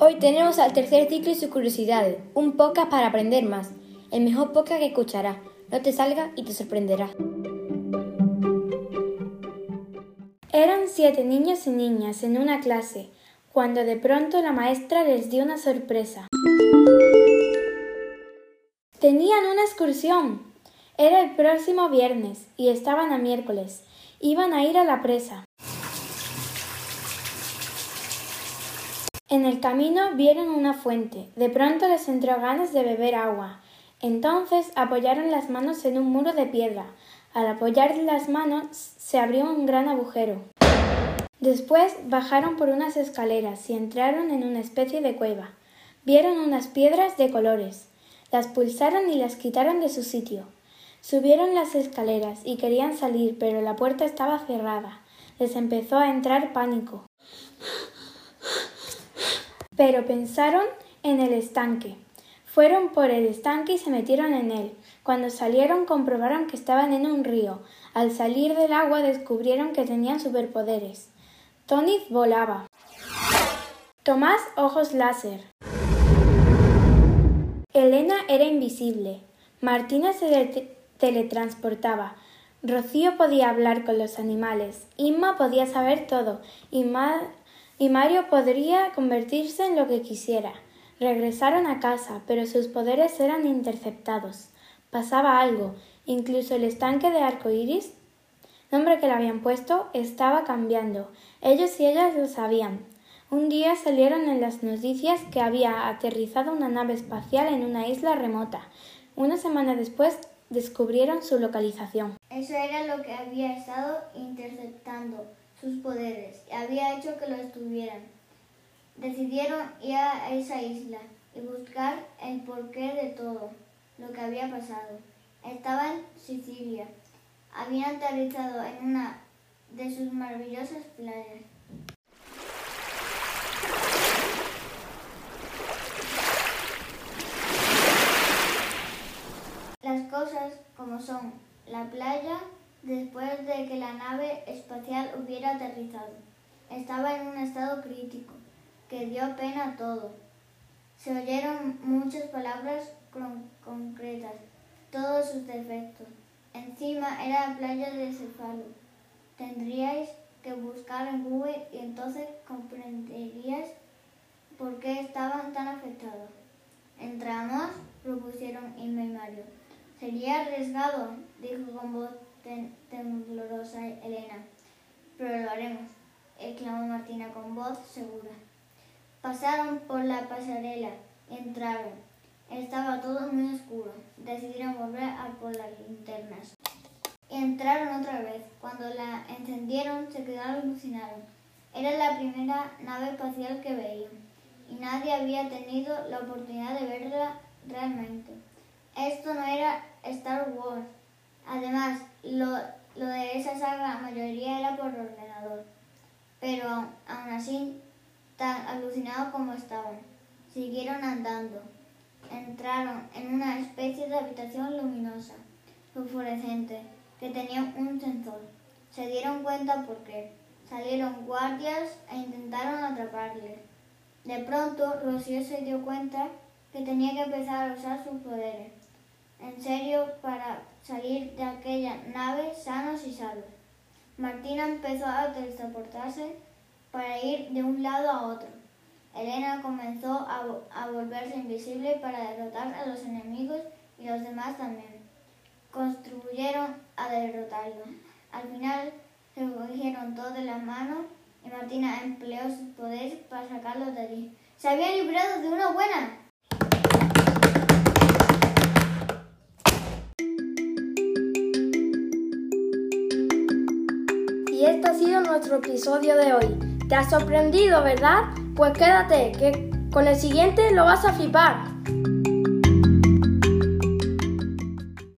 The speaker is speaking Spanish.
Hoy tenemos al tercer ciclo y sus curiosidades, un podcast para aprender más, el mejor podcast que escucharás. No te salga y te sorprenderá. Eran siete niños y niñas en una clase, cuando de pronto la maestra les dio una sorpresa. Tenían una excursión. Era el próximo viernes y estaban a miércoles. Iban a ir a la presa. En el camino vieron una fuente. De pronto les entró ganas de beber agua. Entonces apoyaron las manos en un muro de piedra. Al apoyar las manos se abrió un gran agujero. Después bajaron por unas escaleras y entraron en una especie de cueva. Vieron unas piedras de colores. Las pulsaron y las quitaron de su sitio. Subieron las escaleras y querían salir, pero la puerta estaba cerrada. Les empezó a entrar pánico pero pensaron en el estanque. Fueron por el estanque y se metieron en él. Cuando salieron comprobaron que estaban en un río. Al salir del agua descubrieron que tenían superpoderes. Tony volaba. Tomás ojos láser. Elena era invisible. Martina se teletransportaba. Rocío podía hablar con los animales. Inma podía saber todo. Y Mario podría convertirse en lo que quisiera. Regresaron a casa, pero sus poderes eran interceptados. Pasaba algo, incluso el estanque de arco iris, nombre que le habían puesto, estaba cambiando. Ellos y ellas lo sabían. Un día salieron en las noticias que había aterrizado una nave espacial en una isla remota. Una semana después descubrieron su localización. Eso era lo que había estado interceptando sus poderes y había hecho que lo estuvieran. Decidieron ir a esa isla y buscar el porqué de todo lo que había pasado. Estaba en Sicilia. Habían aterrizado en una de sus maravillosas playas. Las cosas como son. La playa después de que la nave espacial hubiera aterrizado. Estaba en un estado crítico, que dio pena a todo. Se oyeron muchas palabras concretas, todos sus defectos. Encima era la playa de Cefalo. Tendríais que buscar en Google y entonces comprenderías por qué estaban tan afectados. ¿Entramos? propusieron Inma y Mario. Sería arriesgado, dijo con voz temblorosa Elena. Pero lo haremos, exclamó Martina con voz segura. Pasaron por la pasarela, entraron. Estaba todo muy oscuro. Decidieron volver a por las linternas. Entraron otra vez. Cuando la encendieron se quedaron alucinados. Era la primera nave espacial que veían y nadie había tenido la oportunidad de verla realmente. Esto no era Star Wars. Además, lo, de esa saga la mayoría era por ordenador. Pero aún así, tan alucinados como estaban, siguieron andando. Entraron en una especie de habitación luminosa, fluorescente, que tenía un sensor. Se dieron cuenta porque salieron guardias e intentaron atraparles. De pronto, Rocío se dio cuenta que tenía que empezar a usar sus poderes en serio para salir de aquella nave sanos y salvos. Martina empezó a transportarse para ir de un lado a otro. Elena comenzó a, a, volverse invisible para derrotar a los enemigos y los demás también. Contribuyeron a derrotarlo. Al final se cogieron todos de las manos y Martina empleó sus poderes para sacarlos de allí. Se habían librado de una buena. Nuestro episodio de hoy. ¿Te ha sorprendido, verdad? Pues quédate, que con el siguiente lo vas a flipar.